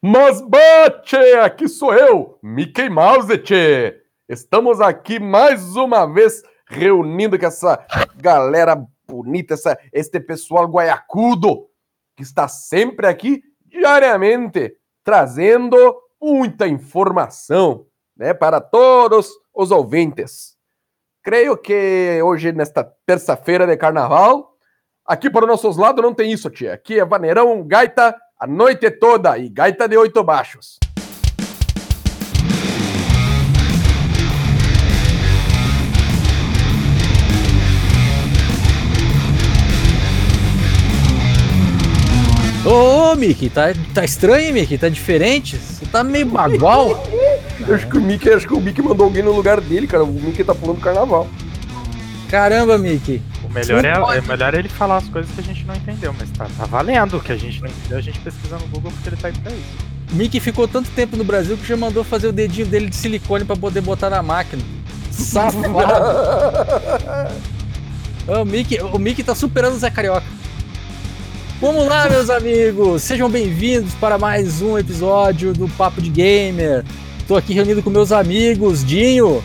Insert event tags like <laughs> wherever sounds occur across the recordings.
Mas bate, aqui sou eu, Mickey Mouse, tchê. Estamos aqui mais uma vez reunindo com essa galera bonita, essa, este pessoal guaiacudo que está sempre aqui diariamente trazendo muita informação, né, para todos os ouvintes. Creio que hoje nesta terça-feira de carnaval, aqui para os nossos lados não tem isso, tia. Aqui é vaneirão, gaita a noite toda e gaita de oito baixos. Ô, ô Mickey, tá, tá estranho, Mickey? Tá diferente? Você tá meio bagual. Eu acho que o Mickey, acho que o Mickey mandou alguém no lugar dele, cara. O Mickey tá pulando carnaval. Caramba, Mickey. O melhor é, é melhor ele falar as coisas que a gente não entendeu, mas tá, tá valendo o que a gente não entendeu, a gente pesquisa no Google porque ele tá aí pra isso. Mickey ficou tanto tempo no Brasil que já mandou fazer o dedinho dele de silicone pra poder botar na máquina. Safado. <laughs> o, Mickey, o Mickey tá superando o Zé Carioca. Vamos lá, meus amigos! Sejam bem-vindos para mais um episódio do Papo de Gamer. Tô aqui reunido com meus amigos, Dinho.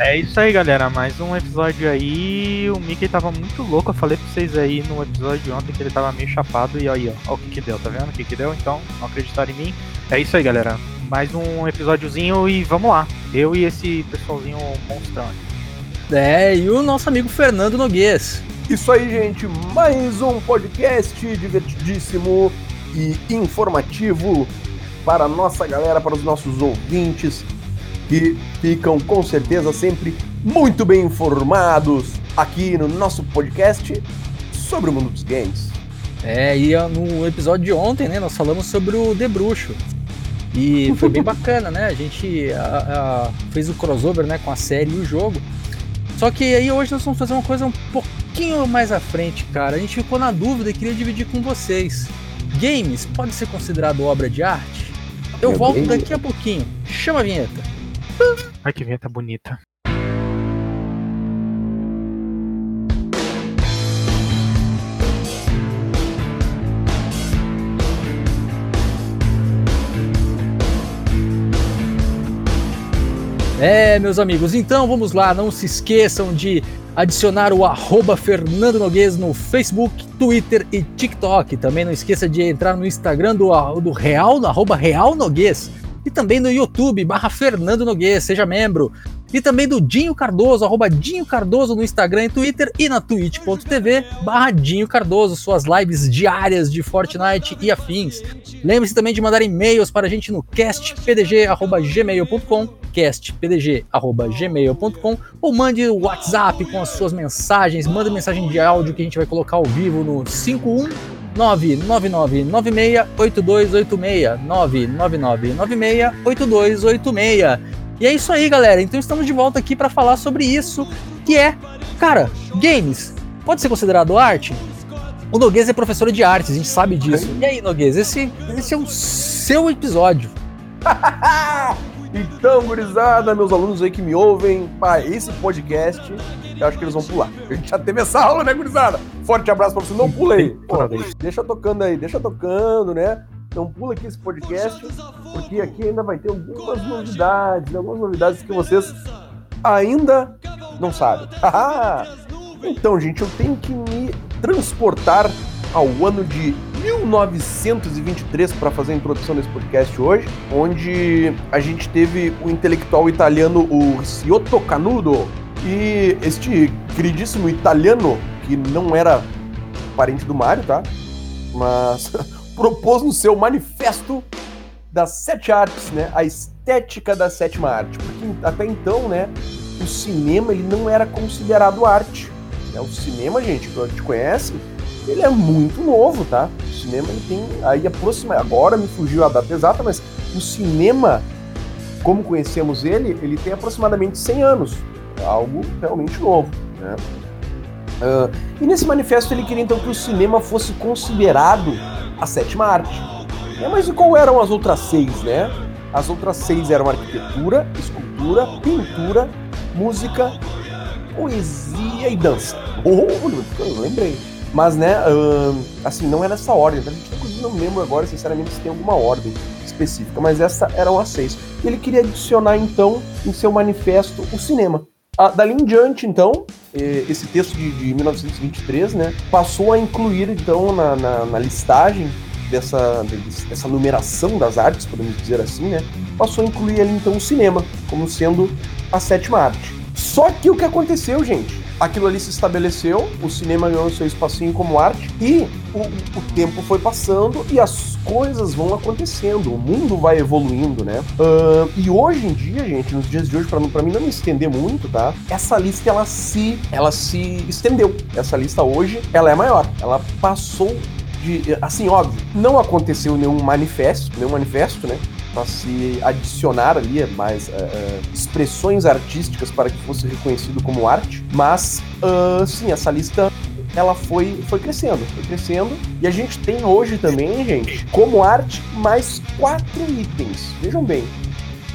É isso aí, galera. Mais um episódio aí. O Mickey tava muito louco. Eu falei pra vocês aí no episódio de ontem que ele tava meio chapado. E aí, ó, ó o que que deu, tá vendo o que que deu? Então, não acreditaram em mim. É isso aí, galera. Mais um episódiozinho e vamos lá. Eu e esse pessoalzinho monstrão. É, e o nosso amigo Fernando Noguês. Isso aí, gente. Mais um podcast divertidíssimo e informativo para a nossa galera, para os nossos ouvintes que ficam com certeza sempre muito bem informados aqui no nosso podcast sobre o mundo dos games. É, e no episódio de ontem, né, nós falamos sobre o The Bruxo. E foi bem <laughs> bacana, né? A gente a, a, fez o crossover né, com a série e o jogo. Só que aí hoje nós vamos fazer uma coisa um pouquinho mais à frente, cara. A gente ficou na dúvida e queria dividir com vocês. Games pode ser considerado obra de arte? Eu Meu volto daqui a pouquinho. Chama a vinheta. Ai, que vinheta bonita. É, meus amigos, então vamos lá, não se esqueçam de adicionar o arroba Fernando Noguês no Facebook, Twitter e TikTok. Também não esqueça de entrar no Instagram do, do Real, arroba Real Noguês e também no YouTube, barra Fernando Noguês, seja membro. E também do Dinho Cardoso, arroba Dinho Cardoso no Instagram e Twitter e na twitch.tv barra Dinho Cardoso, suas lives diárias de Fortnite e afins. Lembre-se também de mandar e-mails para a gente no castpdg.gmail.com castpdg.gmail.com ou mande o WhatsApp com as suas mensagens, manda mensagem de áudio que a gente vai colocar ao vivo no 51 999968286. 999968286. E é isso aí, galera. Então estamos de volta aqui para falar sobre isso, que é, cara, games. Pode ser considerado arte? O Noguês é professor de artes, a gente sabe disso. E aí, Noguês, esse, esse é o seu episódio. <laughs> Então, gurizada, meus alunos aí que me ouvem, para esse podcast, eu acho que eles vão pular. A <laughs> gente já teve essa aula, né, gurizada? Forte abraço pra você. Não pulei. <laughs> Pô, deixa tocando aí, deixa tocando, né? Não pula aqui esse podcast, porque aqui ainda vai ter algumas novidades, algumas novidades que vocês ainda não sabem. <laughs> então, gente, eu tenho que me transportar ao ano de 1923 para fazer a introdução desse podcast hoje, onde a gente teve o intelectual italiano o Giotto Canudo e este queridíssimo italiano que não era parente do Mario, tá? Mas <laughs> propôs no seu manifesto das sete artes, né, a estética da sétima arte, porque até então, né, o cinema ele não era considerado arte. Né? O cinema, gente, que a gente conhece, ele é muito novo, tá? O cinema ele tem aí aproxima, agora me fugiu a data exata, mas o cinema, como conhecemos ele, ele tem aproximadamente 100 anos, algo realmente novo, né? Uh, e nesse manifesto ele queria então que o cinema fosse considerado a sétima arte. É, mas e qual eram as outras seis, né? As outras seis eram arquitetura, escultura, pintura, música, poesia e dança. Oh, eu lembrei. Mas, né, assim, não é nessa ordem. Tá? A gente, inclusive, não lembro agora, sinceramente, se tem alguma ordem. específica, mas essa era uma seis. Ele queria adicionar, então, em seu manifesto, o cinema. Ah, dali em diante, então, esse texto de, de 1923, né, passou a incluir, então, na, na, na listagem dessa, dessa numeração das artes, podemos dizer assim, né, passou a incluir ali, então, o cinema, como sendo a sétima arte. Só que o que aconteceu, gente? Aquilo ali se estabeleceu, o cinema ganhou seu espacinho como arte e o, o tempo foi passando e as coisas vão acontecendo, o mundo vai evoluindo, né? Uh, e hoje em dia, gente, nos dias de hoje, para mim não me estender muito, tá? Essa lista ela se, ela se estendeu. Essa lista hoje ela é maior, ela passou de, assim, óbvio, não aconteceu nenhum manifesto, nenhum manifesto, né? Para se adicionar ali mais uh, uh, expressões artísticas para que fosse reconhecido como arte, mas uh, sim, essa lista ela foi, foi crescendo, foi crescendo. E a gente tem hoje também, gente, como arte, mais quatro itens. Vejam bem.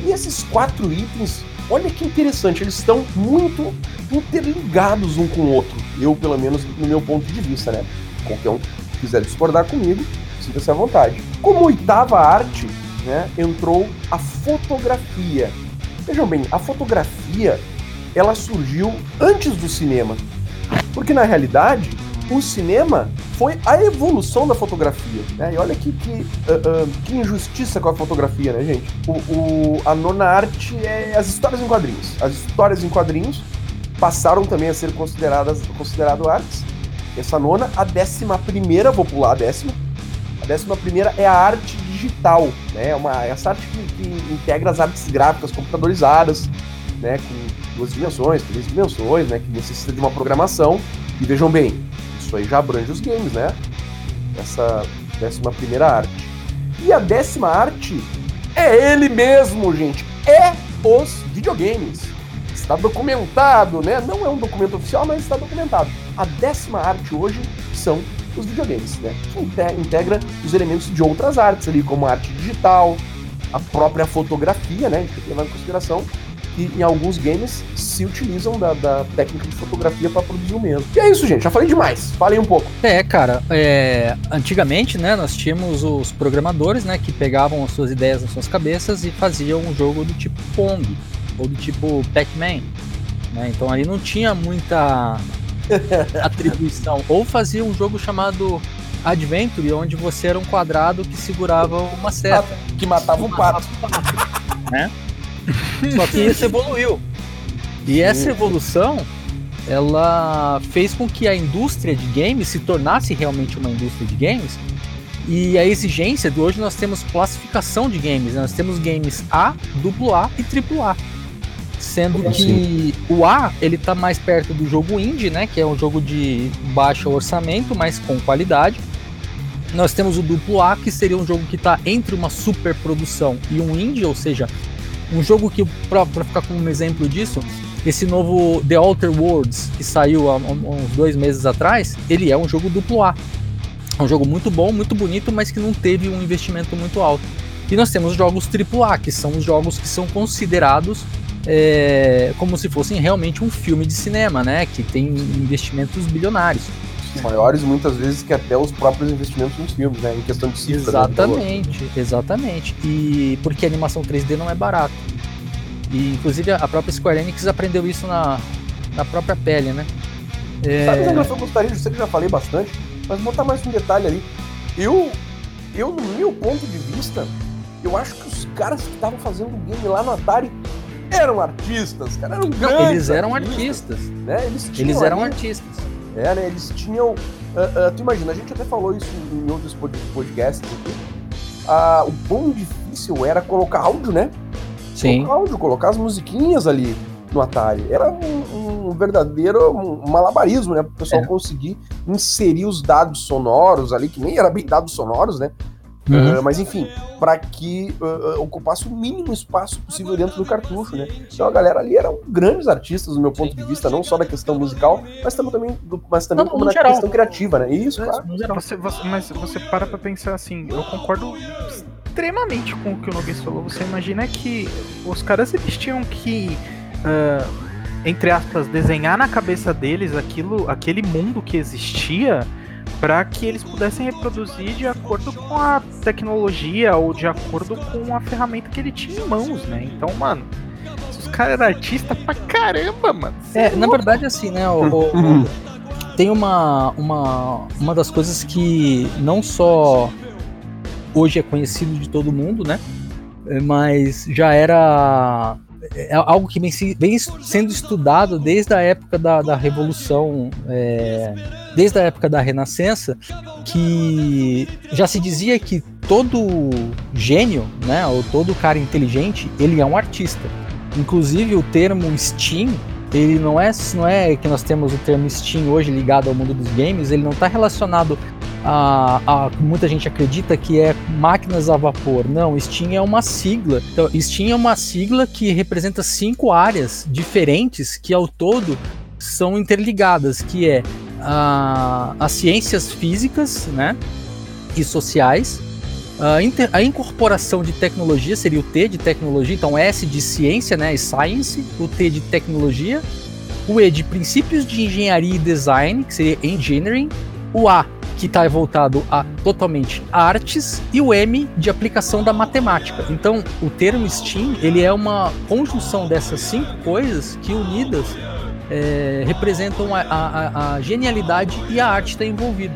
E esses quatro itens, olha que interessante, eles estão muito interligados um com o outro. Eu, pelo menos, no meu ponto de vista, né? Qualquer um que quiser discordar comigo, sinta-se à vontade. Como oitava arte, né, entrou a fotografia. Vejam bem, a fotografia ela surgiu antes do cinema. Porque na realidade, o cinema foi a evolução da fotografia. Né? E olha que, que, uh, uh, que, injustiça com a fotografia, né, gente? O, o, a nona arte é as histórias em quadrinhos. As histórias em quadrinhos passaram também a ser consideradas considerado artes. Essa nona, a décima primeira, vou pular a décima. A décima primeira é a arte digital, né? É uma, essa arte que, que integra as artes gráficas computadorizadas, né? Com duas dimensões, três dimensões, né? Que necessita de uma programação. E vejam bem, isso aí já abrange os games, né? Essa décima primeira arte. E a décima arte é ele mesmo, gente. É os videogames. Está documentado, né? Não é um documento oficial, mas está documentado. A décima arte hoje são os videogames, né? Que integra os elementos de outras artes ali, como a arte digital, a própria fotografia, né? A gente tem que levar em consideração que em alguns games se utilizam da, da técnica de fotografia para produzir o mesmo. E é isso, gente. Já falei demais. Falei um pouco. É, cara. É... Antigamente, né, nós tínhamos os programadores, né, que pegavam as suas ideias nas suas cabeças e faziam um jogo do tipo Pong ou do tipo Pac-Man. Né? Então ali não tinha muita <laughs> atribuição. Ou fazia um jogo chamado Adventure, onde você era um quadrado que segurava uma seta. Que matava um pato. Né? <laughs> Só que isso evoluiu. E essa evolução, ela fez com que a indústria de games se tornasse realmente uma indústria de games. E a exigência de hoje nós temos classificação de games, né? nós temos games A, AA e AAA. Sendo que o A, ele tá mais perto do jogo indie, né? Que é um jogo de baixo orçamento, mas com qualidade. Nós temos o duplo A, que seria um jogo que está entre uma super produção e um indie, ou seja, um jogo que, para ficar como um exemplo disso, esse novo The Outer Worlds, que saiu há uns dois meses atrás, ele é um jogo duplo A. É um jogo muito bom, muito bonito, mas que não teve um investimento muito alto. E nós temos jogos AAA, que são os jogos que são considerados é, como se fossem realmente um filme de cinema, né? Que tem investimentos bilionários. Maiores muitas vezes que até os próprios investimentos nos filmes, né? Em questão de cifra. Né, exatamente, exatamente. E porque a animação 3D não é barata. E inclusive a própria Square Enix aprendeu isso na, na própria pele, né? É... Sabe o que eu gostaria? Eu sei que já falei bastante, mas botar mais um detalhe ali. Eu, eu, no meu ponto de vista, eu acho que os caras que estavam fazendo o game lá no Atari eram artistas, cara, eram grandes Não, eles eram artistas, artistas né? Eles, eles eram ali, artistas. É, né? Eles tinham. Uh, uh, tu imagina, a gente até falou isso em outros podcasts aqui. Uh, o bom difícil era colocar áudio, né? Sim. Colocar áudio, colocar as musiquinhas ali no Atari. Era um, um verdadeiro um malabarismo, né? Para o pessoal é. conseguir inserir os dados sonoros ali, que nem era bem dados sonoros, né? Uhum. Uh, mas enfim, para que uh, ocupasse o mínimo espaço possível dentro do cartucho, né? Então a galera ali eram grandes artistas, do meu ponto de vista, não só da questão musical, mas também, do, mas também não, como na geral. questão criativa, né? Isso, é, claro. Você, você, mas você para pra pensar assim, eu concordo extremamente com o que o Noguês falou. Você imagina que os caras eles tinham que. Uh, entre aspas, desenhar na cabeça deles aquilo, aquele mundo que existia para que eles pudessem reproduzir de acordo com a tecnologia ou de acordo com a ferramenta que ele tinha em mãos, né? Então, mano, os caras eram artistas pra caramba, mano. É, é na verdade, assim, né? O, o, uhum. tem uma, uma, uma das coisas que não só hoje é conhecido de todo mundo, né? Mas já era é algo que vem, vem, sendo estudado desde a época da, da Revolução, é, desde a época da Renascença, que já se dizia que todo gênio, né, ou todo cara inteligente, ele é um artista. Inclusive o termo Steam, ele não é, não é que nós temos o termo Steam hoje ligado ao mundo dos games, ele não está relacionado a, a, muita gente acredita que é máquinas a vapor. Não, Steam é uma sigla. Então, Steam é uma sigla que representa cinco áreas diferentes que ao todo são interligadas, que é a, as ciências físicas, né, e sociais, a, inter, a, incorporação de tecnologia seria o T de tecnologia, então S de ciência, né, science, o T de tecnologia, o E de princípios de engenharia e design, que seria engineering, o A que está voltado a totalmente artes e o M de aplicação da matemática. Então, o termo STEAM ele é uma conjunção dessas cinco coisas que unidas é, representam a, a, a, genialidade e a arte está envolvida.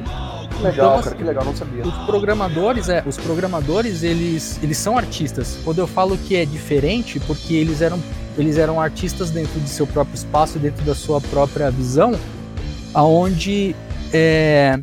Legal, então, cara, que legal, não sabia. Os programadores, é, os programadores, eles, eles são artistas. Quando eu falo que é diferente, porque eles eram, eles eram artistas dentro de seu próprio espaço, dentro da sua própria visão, aonde é,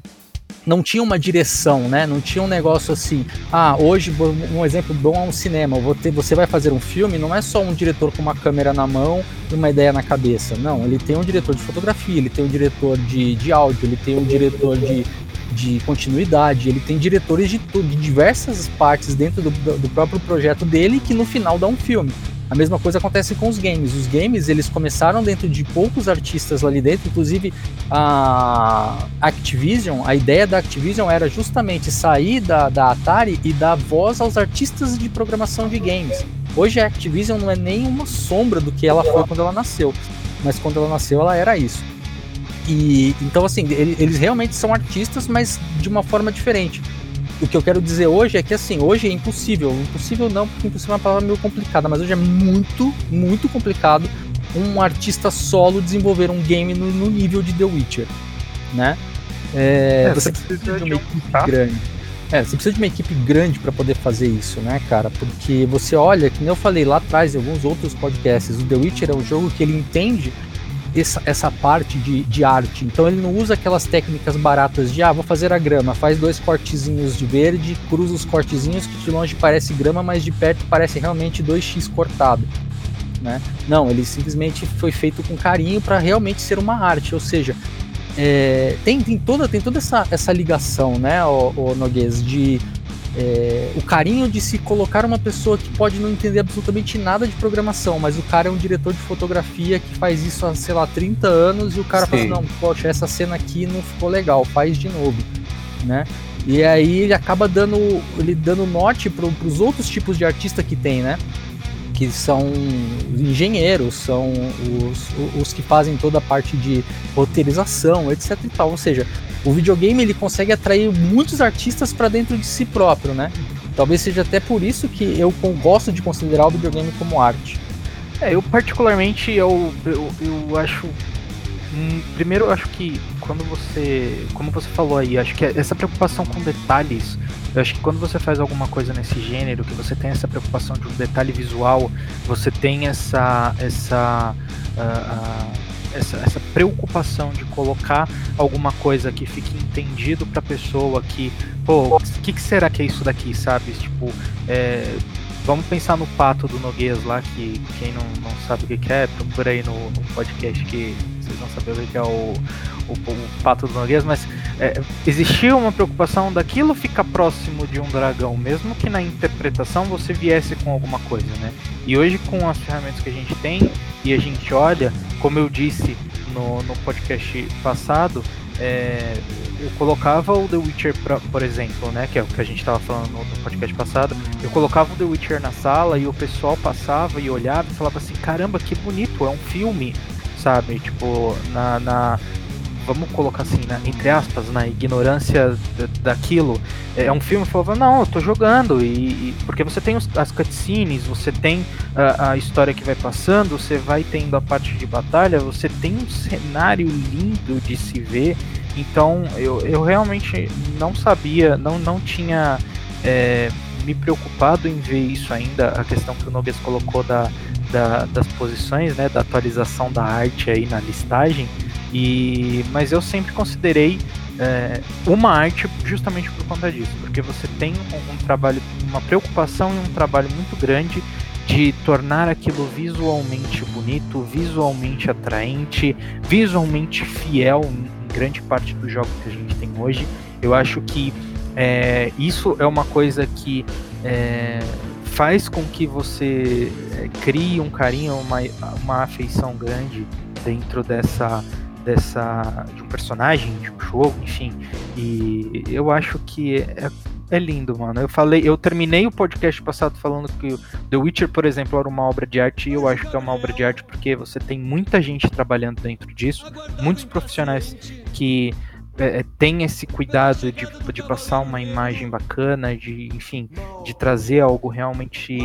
não tinha uma direção, né? Não tinha um negócio assim, ah, hoje, um exemplo bom é um cinema, você vai fazer um filme, não é só um diretor com uma câmera na mão e uma ideia na cabeça, não, ele tem um diretor de fotografia, ele tem um diretor de, de áudio, ele tem um diretor de, de continuidade, ele tem diretores de, de diversas partes dentro do, do próprio projeto dele que no final dá um filme. A mesma coisa acontece com os games. Os games eles começaram dentro de poucos artistas lá dentro, inclusive a Activision. A ideia da Activision era justamente sair da, da Atari e dar voz aos artistas de programação de games. Hoje a Activision não é nem uma sombra do que ela foi quando ela nasceu, mas quando ela nasceu ela era isso. E então assim eles realmente são artistas, mas de uma forma diferente o que eu quero dizer hoje é que assim, hoje é impossível. Impossível não, porque impossível é uma palavra meio complicada, mas hoje é muito, muito complicado um artista solo desenvolver um game no, no nível de The Witcher, né? É, é, você precisa de uma equipe grande. É, você precisa de uma equipe grande para poder fazer isso, né, cara? Porque você olha, que nem eu falei lá atrás em alguns outros podcasts, o The Witcher é um jogo que ele entende essa, essa parte de, de arte. Então ele não usa aquelas técnicas baratas de ah, vou fazer a grama, faz dois cortezinhos de verde, cruza os cortezinhos que de longe parece grama, mas de perto parece realmente 2x cortado. Né? Não, ele simplesmente foi feito com carinho para realmente ser uma arte, ou seja, é, tem, tem toda, tem toda essa, essa ligação, né, o, o Noguês, de é, o carinho de se colocar uma pessoa que pode não entender absolutamente nada de programação, mas o cara é um diretor de fotografia que faz isso há, sei lá, 30 anos e o cara Sim. fala, não, poxa, essa cena aqui não ficou legal, faz de novo, né? E aí ele acaba dando, ele dando norte para os outros tipos de artista que tem, né? Que são engenheiros, são os, os que fazem toda a parte de roteirização, etc e tal. Ou seja, o videogame ele consegue atrair muitos artistas para dentro de si próprio, né? Talvez seja até por isso que eu gosto de considerar o videogame como arte. É, eu particularmente eu, eu, eu acho hum, primeiro eu acho que quando você, como você falou aí, acho que essa preocupação com detalhes, eu acho que quando você faz alguma coisa nesse gênero, que você tem essa preocupação de um detalhe visual, você tem essa essa uh, uh, essa, essa preocupação de colocar alguma coisa que fique entendido pra pessoa que, pô, o que, que, será que é isso daqui, sabe? Tipo, é, vamos pensar no pato do Noguês lá, que quem não, não sabe o que, que é, procura aí no, no podcast que vocês vão saber o que é o, o, o pato do Noguês, mas é, existia uma preocupação daquilo ficar próximo de um dragão, mesmo que na interpretação você viesse com alguma coisa, né? E hoje com as ferramentas que a gente tem e a gente olha, como eu disse no, no podcast passado, é, eu colocava o The Witcher, pra, por exemplo, né, que é o que a gente estava falando no, no, podcast passado, eu colocava o The Witcher na sala e o pessoal passava e olhava e falava assim, caramba, que bonito, é um filme, sabe? Tipo, na, na vamos colocar assim, né, entre aspas, na ignorância daquilo, é um filme que falava, não, eu tô jogando, e, e porque você tem os, as cutscenes, você tem a, a, história que vai passando, você vai tendo a parte de batalha, você tem um cenário lindo de se ver, então eu, eu realmente não sabia, não, não tinha é, me preocupado em ver isso ainda, a questão que o Nogues colocou da, da, das posições, né, da atualização da arte aí na listagem, e, mas eu sempre considerei é, uma arte justamente por conta disso, porque você tem um, um, trabalho, uma preocupação e um trabalho muito grande de tornar aquilo visualmente bonito, visualmente atraente, visualmente fiel em grande parte dos jogos que a gente tem hoje. Eu acho que é, isso é uma coisa que é, faz com que você é, crie um carinho, uma, uma afeição grande dentro dessa dessa de um personagem, de um jogo, enfim. E eu acho que é, é lindo, mano. Eu falei, eu terminei o podcast passado falando que The Witcher, por exemplo, era uma obra de arte, e eu acho que é uma obra de arte porque você tem muita gente trabalhando dentro disso, muitos profissionais que é, é tem esse cuidado de, de passar uma imagem bacana, de enfim, de trazer algo realmente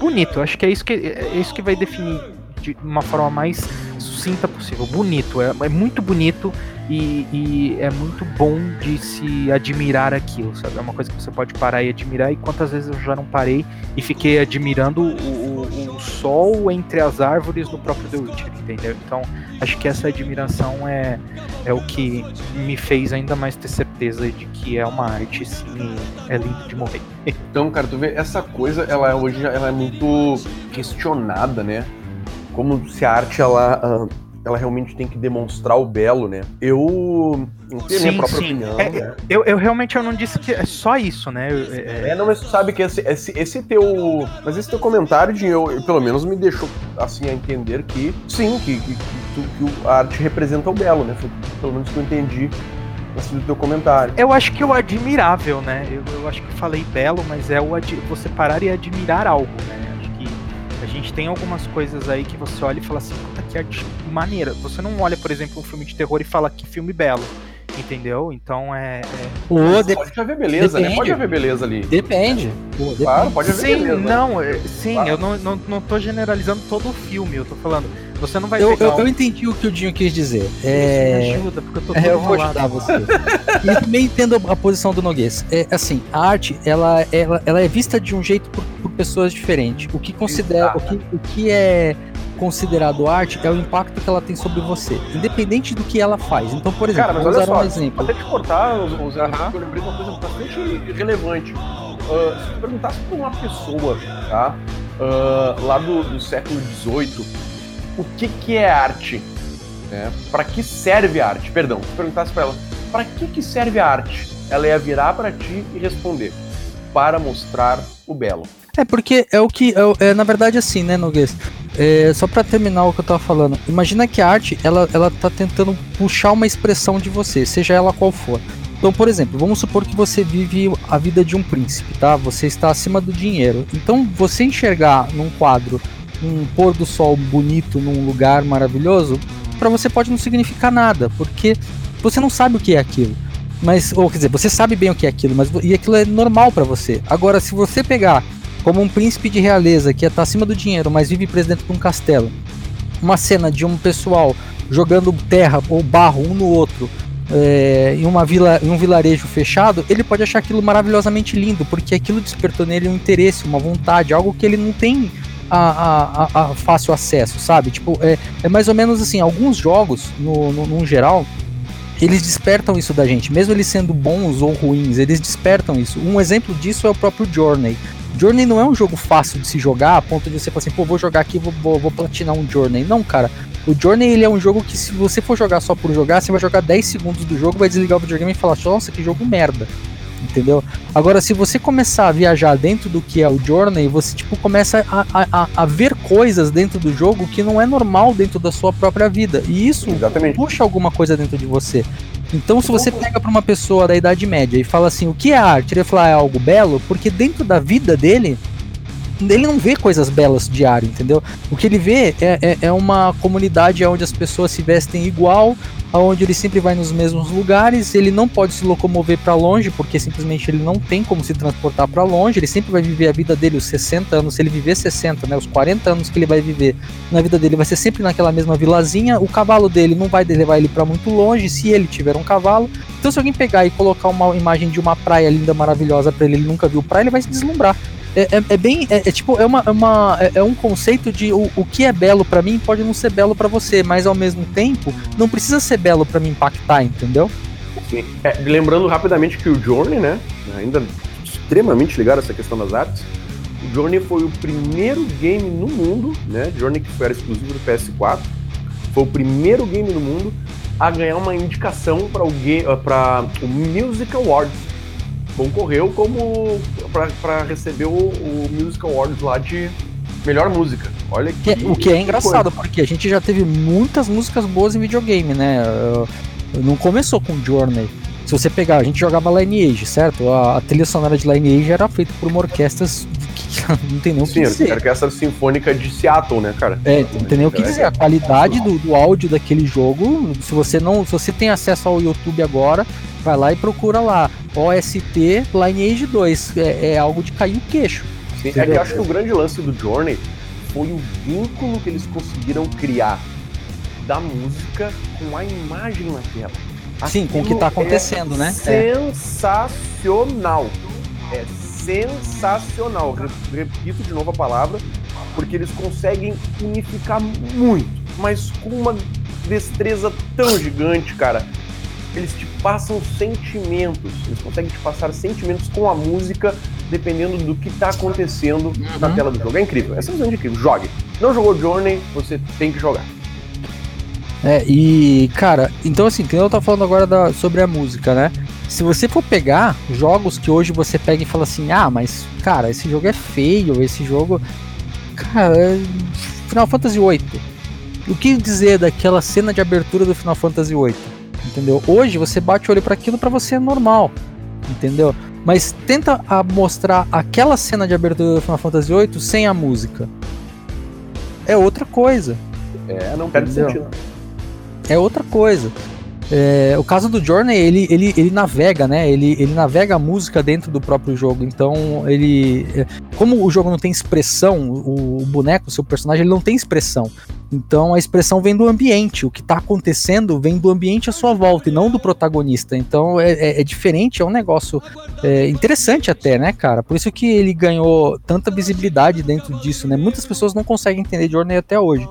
bonito. Acho que é isso que é isso que vai definir de uma forma mais sucinta possível. Bonito, é, é muito bonito e, e, é muito bom de se admirar aquilo, sabe? É uma coisa que você pode parar e admirar. E quantas vezes eu já não parei e fiquei admirando o, o, o sol entre as árvores no próprio The Witcher, entendeu? Então, acho que essa admiração é, é o que me fez ainda mais ter certeza de que é uma arte, sim, é lindo de morrer. Então, cara, tu vê, essa coisa, ela hoje ela é muito questionada, né? Como se a arte ela, ah, ela realmente tem que demonstrar o belo, né? Eu não tenho sim, minha própria sim. opinião. É, né? eu, eu realmente eu não disse que é só isso, né? É, é não, mas tu sabe que esse, esse, esse teu. Mas esse teu comentário, de eu, pelo menos me deixou assim a entender que sim, que, que, que, que a arte representa o belo, né? Foi, pelo menos que eu entendi assim, do teu comentário. Eu acho que o admirável, né? Eu, eu acho que falei belo, mas é o você parar e admirar algo, né? A gente tem algumas coisas aí que você olha e fala assim, puta que arte maneira. Você não olha, por exemplo, um filme de terror e fala que filme belo. Entendeu? Então é. é... Pô, de... Pode haver beleza, depende. né? Pode haver beleza ali. Depende. Pô, depende. Claro, pode haver sim, beleza. Não, é, sim, claro. eu não, não, não tô generalizando todo o filme, eu tô falando. Você não vai eu, eu, um... eu, entendi o que o Dinho quis dizer. É... Me ajuda, porque eu tô é, Eu vou ajudar você. e também entendo a posição do Noguês. É assim, a arte, ela, ela, ela é vista de um jeito por, por pessoas diferentes. O que considera, o que, o que é considerado arte é o impacto que ela tem sobre você, independente do que ela faz. Então, por exemplo, Cara, mas olha só, um exemplo. Até te cortar, os, os uhum. eu lembrei de uma coisa bastante relevante. Uh, se perguntasse pra uma pessoa, tá? Uh, lá do, do século XVIII, o que, que é arte? Né? Para que serve a arte? Perdão, se perguntasse para ela, para que, que serve a arte? Ela ia virar para ti e responder: para mostrar o belo. É porque é o que é, é na verdade assim, né, Noguês? É, só para terminar o que eu tava falando, imagina que a arte ela, ela tá tentando puxar uma expressão de você, seja ela qual for. Então, por exemplo, vamos supor que você vive a vida de um príncipe, tá? Você está acima do dinheiro. Então, você enxergar num quadro um pôr do sol bonito num lugar maravilhoso, para você pode não significar nada, porque você não sabe o que é aquilo. Mas, ou quer dizer, você sabe bem o que é aquilo, mas e aquilo é normal para você. Agora, se você pegar como um príncipe de realeza que está acima do dinheiro, mas vive preso dentro de um castelo, uma cena de um pessoal jogando terra ou barro um no outro, é, em, uma vila, em um vilarejo fechado, ele pode achar aquilo maravilhosamente lindo, porque aquilo despertou nele um interesse, uma vontade, algo que ele não tem a, a, a fácil acesso, sabe? Tipo, é, é mais ou menos assim, alguns jogos, no, no, no geral, eles despertam isso da gente, mesmo eles sendo bons ou ruins, eles despertam isso. Um exemplo disso é o próprio Journey. Journey não é um jogo fácil de se jogar a ponto de você falar assim, pô, vou jogar aqui, vou, vou, vou platinar um Journey. Não, cara. O Journey ele é um jogo que se você for jogar só por jogar, você vai jogar 10 segundos do jogo, vai desligar o videogame e falar, nossa, que jogo merda entendeu? Agora, se você começar a viajar dentro do que é o Journey, você tipo começa a, a, a ver coisas dentro do jogo que não é normal dentro da sua própria vida. E isso Exatamente. puxa alguma coisa dentro de você. Então, se você pega para uma pessoa da Idade Média e fala assim, o que é arte? Ele vai falar, é algo belo, porque dentro da vida dele, ele não vê coisas belas diário, entendeu? O que ele vê é, é, é uma comunidade onde as pessoas se vestem igual, onde ele sempre vai nos mesmos lugares, ele não pode se locomover para longe, porque simplesmente ele não tem como se transportar para longe, ele sempre vai viver a vida dele, os 60 anos, se ele viver 60, né, os 40 anos que ele vai viver na vida dele, vai ser sempre naquela mesma vilazinha, o cavalo dele não vai levar ele para muito longe, se ele tiver um cavalo. Então se alguém pegar e colocar uma imagem de uma praia linda, maravilhosa para ele, ele nunca viu praia, ele vai se deslumbrar. É, é, é, bem. É, é, tipo, é, uma, é, uma, é, é um conceito de o, o que é belo para mim pode não ser belo para você, mas ao mesmo tempo não precisa ser belo para me impactar, entendeu? Sim. É, lembrando rapidamente que o Journey, né? Ainda extremamente ligado a essa questão das artes. O Journey foi o primeiro game no mundo, né? Journey que era exclusivo do PS4. Foi o primeiro game no mundo a ganhar uma indicação para o, o Music Awards concorreu como para receber o, o Music Awards lá de melhor música. Olha que, que o que é engraçado, coisa. porque a gente já teve muitas músicas boas em videogame, né? Não começou com Journey. Se você pegar, a gente jogava Lineage, certo? A, a trilha sonora de Lineage era feita por uma orquestra que <laughs> não tem nem o que Sim, dizer. Sim, a orquestra sinfônica de Seattle, né, cara? É, não tem nem o que dizer. A qualidade do, do áudio daquele jogo, se você não, se você tem acesso ao YouTube agora, Vai lá e procura lá. OST Lineage 2. É, é algo de cair o queixo. Sim, é que eu acho que o grande lance do Journey foi o vínculo que eles conseguiram criar da música com a imagem na tela. Sim, com o que está acontecendo, é né? Sensacional. É. é sensacional. Repito de novo a palavra, porque eles conseguem unificar muito, mas com uma destreza tão gigante, cara eles te passam sentimentos, eles conseguem te passar sentimentos com a música, dependendo do que está acontecendo uhum. na tela do jogo. É incrível, é simplesmente incrível. Jogue. Não jogou Journey, você tem que jogar. É, e, cara, então assim, que eu tava falando agora da, sobre a música, né? Se você for pegar jogos que hoje você pega e fala assim, ah, mas, cara, esse jogo é feio, esse jogo. Cara, é Final Fantasy VIII. O que dizer daquela cena de abertura do Final Fantasy VIII? entendeu? Hoje você bate o olho para aquilo para você é normal, entendeu? Mas tenta mostrar aquela cena de abertura do Final Fantasy VIII sem a música. É outra coisa. É, não perde sentido. É outra coisa. É, o caso do Journey, ele, ele, ele navega, né? Ele, ele navega a música dentro do próprio jogo. Então, ele. É, como o jogo não tem expressão, o, o boneco, o seu personagem, ele não tem expressão. Então a expressão vem do ambiente, o que está acontecendo vem do ambiente à sua volta e não do protagonista. Então é, é, é diferente, é um negócio é, interessante até, né, cara? Por isso que ele ganhou tanta visibilidade dentro disso, né? Muitas pessoas não conseguem entender Journey até hoje.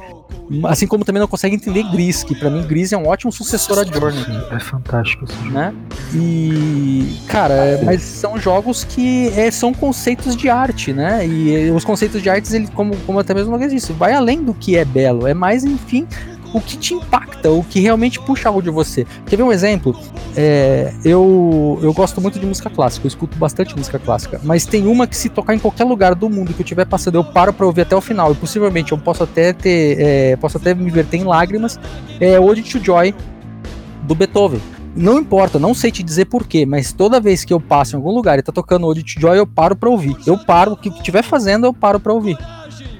Assim como também não conseguem entender Gris, que para mim Gris é um ótimo sucessor a Journey. É fantástico esse jogo. Né? E, cara, é, mas são jogos que é, são conceitos de arte, né? E os conceitos de arte, ele, como, como até mesmo o disse, vai além do que é belo, é mais, enfim, o que te impacta, o que realmente puxa algo de você. Quer ver um exemplo? É, eu, eu gosto muito de música clássica, eu escuto bastante música clássica, mas tem uma que se tocar em qualquer lugar do mundo que eu estiver passando, eu paro para ouvir até o final, e possivelmente eu posso até ter, é, posso até me verter em lágrimas, é Ode to Joy, do Beethoven. Não importa, não sei te dizer porquê, mas toda vez que eu passo em algum lugar e tá tocando Ode to Joy, eu paro pra ouvir. Eu paro, o que estiver fazendo, eu paro pra ouvir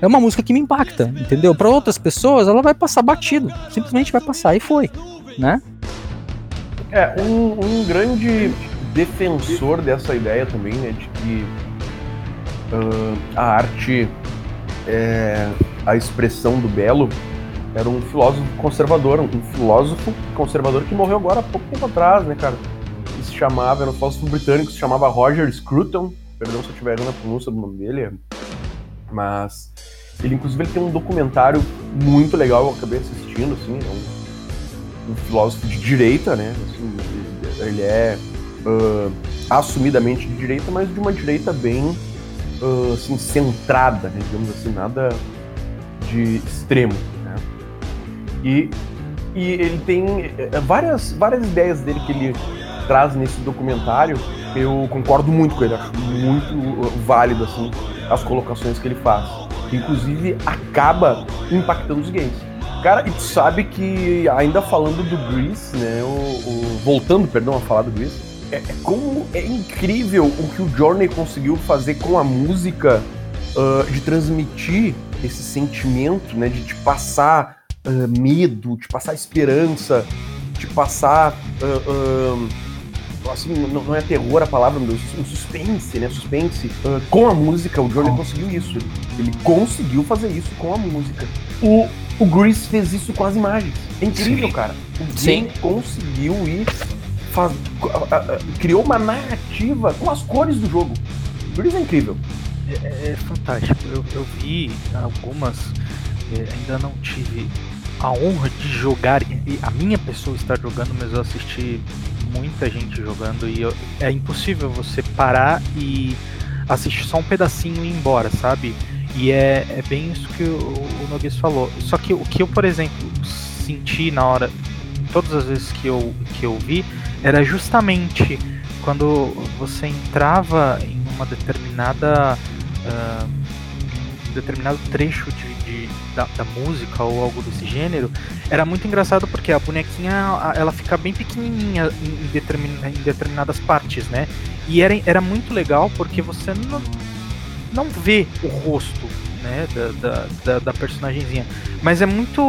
é uma música que me impacta, entendeu? Para outras pessoas, ela vai passar batido, simplesmente vai passar e foi, né? É, um, um grande defensor dessa ideia também, né, de que uh, a arte é a expressão do belo, era um filósofo conservador, um filósofo conservador que morreu agora há pouco tempo atrás, né, cara? Que se chamava, era um filósofo britânico, se chamava Roger Scruton, perdão se eu tiver errando a pronúncia do nome dele, mas ele, inclusive, ele tem um documentário muito legal, eu acabei assistindo, assim, é um, um filósofo de direita, né? Assim, ele, é uh, assumidamente de direita, mas de uma direita bem uh, assim, centrada, né? digamos assim, nada de extremo. Né? E, e ele tem eh, várias, várias ideias dele que ele traz nesse documentário. Eu concordo muito com ele, acho muito uh, válido assim, as colocações que ele faz que inclusive acaba impactando os games. Cara, e tu sabe que, ainda falando do Grease, né, o, o, voltando, perdão, a falar do Grease, é, é, como é incrível o que o Journey conseguiu fazer com a música uh, de transmitir esse sentimento, né, de te passar uh, medo, de passar esperança, de passar assim, não, não, é terror a palavra, meu Deus, um suspense, né? Suspense. Uh, com a música, o Johnny oh. conseguiu isso. Ele conseguiu fazer isso com a música. O, o Grease fez isso com as imagens. É incrível, Sim. cara. O Sim. conseguiu ir. Faz, criou uma narrativa com as cores do jogo. O Grease é incrível. É, é, é fantástico. Eu, eu vi algumas, é, ainda não tive a honra de jogar, e a minha pessoa estar jogando, mas eu assisti muita gente jogando e eu, é impossível você parar e assistir só um pedacinho e ir embora, sabe? E é, é bem isso que o, o falou. Só que o que eu, por exemplo, senti na hora, todas as vezes que eu, que eu vi, era justamente quando você entrava em uma determinada. Uh, determinado trecho de da, da, música ou algo desse gênero, era muito engraçado porque a bonequinha ela fica bem pequenininha em, determin, em determinadas partes, né? E era, era muito legal porque você não, não vê o rosto né, da, da, da, da personagemzinha. Mas é muito.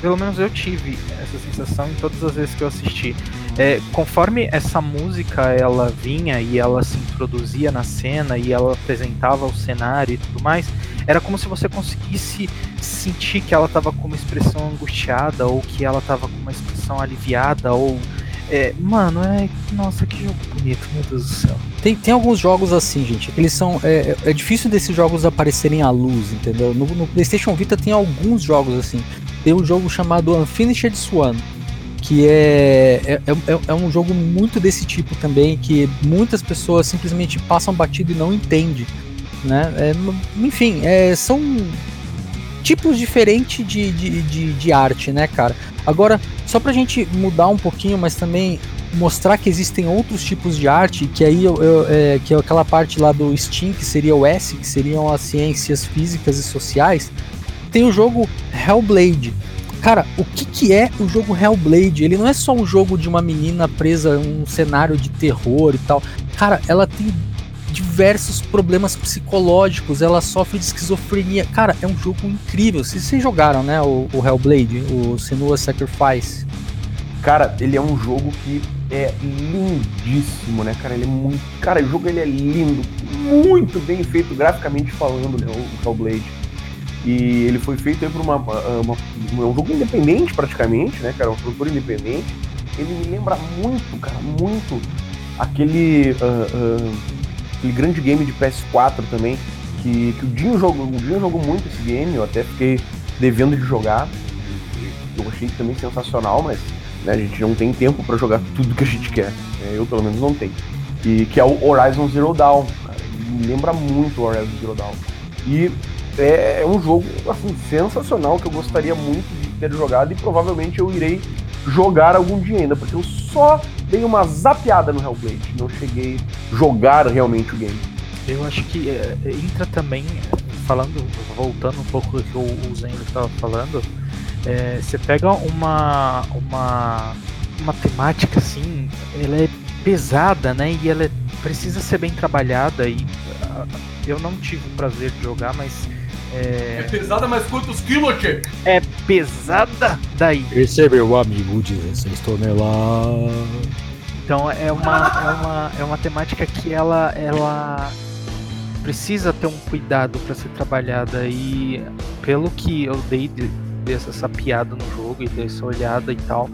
Pelo menos eu tive essa sensação em todas as vezes que eu assisti. É, conforme essa música ela vinha e ela se introduzia na cena e ela apresentava o cenário e tudo mais, era como se você conseguisse sentir que ela estava com uma expressão angustiada ou que ela estava com uma expressão aliviada ou é, mano, é. Nossa, que jogo bonito, meu Deus do céu. Tem, tem alguns jogos assim, gente. Eles são. É, é difícil desses jogos aparecerem à luz, entendeu? No, no, PlayStation Vita tem alguns jogos assim. Tem um jogo chamado Unfinished Swan. Que é, é, é, é um jogo muito desse tipo também. Que muitas pessoas simplesmente passam batido e não entendem. Né? É, enfim, é, são tipos diferentes de, de, de, de, arte, né, cara? Agora, só pra gente mudar um pouquinho, mas também mostrar que existem outros tipos de arte, que aí eu, eu, é, que é aquela parte lá do STEAM, que seria o S, que seriam as ciências físicas e sociais, tem o jogo Hellblade. Cara, o que, que é o jogo Hellblade? Ele não é só um jogo de uma menina presa um cenário de terror e tal. Cara, ela tem diversos problemas psicológicos, ela sofre de esquizofrenia. Cara, é um jogo incrível. Se vocês jogaram, né, o, o Hellblade, o Senua Sacrifice. Cara, ele é um jogo que é lindíssimo, né, cara? Ele é muito. Cara, o jogo ele é lindo, muito bem feito graficamente falando, né? O Hellblade. E ele foi feito por uma, uma, uma, um jogo independente praticamente, né, cara? Um produtor independente. Ele me lembra muito, cara, muito aquele. Uh, uh, aquele grande game de PS4 também, que, que o Dinho jogou, o Dinho jogou muito esse game, eu até fiquei devendo de jogar. Eu achei também sensacional, mas né, a gente não tem tempo para jogar tudo que a gente quer. Né, eu pelo menos não tenho. E que é o Horizon Zero Dawn. Cara. Me lembra muito o Horizon Zero Dawn. E é, é um jogo assim, sensacional que eu gostaria muito de ter jogado e provavelmente eu irei jogar algum dia ainda, porque eu só dei uma zapeada no Hellblade, não cheguei a jogar realmente o game. Eu acho que é, entra também, falando, voltando um pouco do que o, Zen estava falando, é, você pega uma, uma, uma temática assim, ela é pesada, né? E ela é, precisa ser bem trabalhada. E uh, eu não tive o prazer de jogar, mas é... é pesada, mas quantos quilos, tchê? É pesada daí. Percebeu, amigo, 16 toneladas. Então é uma, é uma, é uma temática que ela, ela precisa ter um cuidado para ser trabalhada e pelo que eu dei dessa sapiada no jogo e dessa olhada e tal,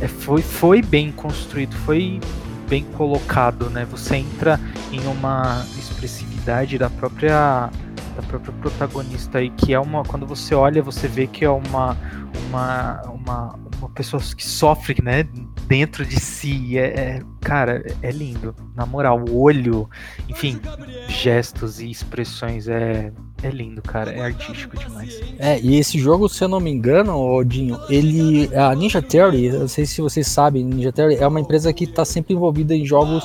é, foi, foi bem construído, foi bem colocado, né? Você entra em uma expressividade da própria da própria protagonista aí, que é uma. Quando você olha, você vê que é uma. uma, uma, uma pessoa que sofre, né? Dentro de si. É, é, cara, é lindo. Na moral, o olho, enfim, gestos e expressões é. É lindo, cara. É artístico demais. É, e esse jogo, se eu não me engano, Odinho, ele. A Ninja Theory, não sei se vocês sabem, Ninja Theory é uma empresa que está sempre envolvida em jogos